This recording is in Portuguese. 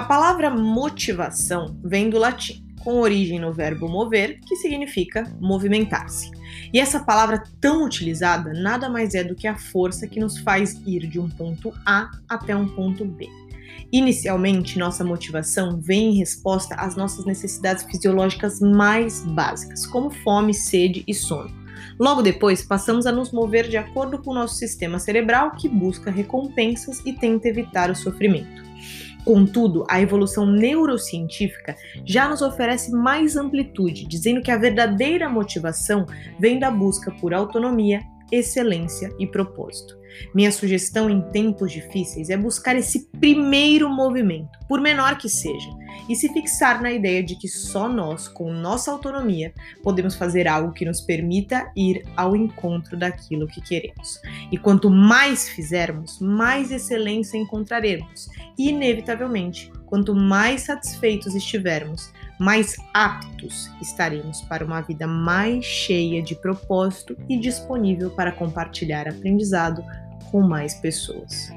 A palavra motivação vem do latim, com origem no verbo mover, que significa movimentar-se. E essa palavra tão utilizada nada mais é do que a força que nos faz ir de um ponto A até um ponto B. Inicialmente, nossa motivação vem em resposta às nossas necessidades fisiológicas mais básicas, como fome, sede e sono. Logo depois, passamos a nos mover de acordo com o nosso sistema cerebral que busca recompensas e tenta evitar o sofrimento. Contudo, a evolução neurocientífica já nos oferece mais amplitude, dizendo que a verdadeira motivação vem da busca por autonomia, excelência e propósito. Minha sugestão em tempos difíceis é buscar esse primeiro movimento, por menor que seja, e se fixar na ideia de que só nós, com nossa autonomia, podemos fazer algo que nos permita ir ao encontro daquilo que queremos. E quanto mais fizermos, mais excelência encontraremos, e inevitavelmente, quanto mais satisfeitos estivermos, mais aptos estaremos para uma vida mais cheia de propósito e disponível para compartilhar aprendizado com mais pessoas.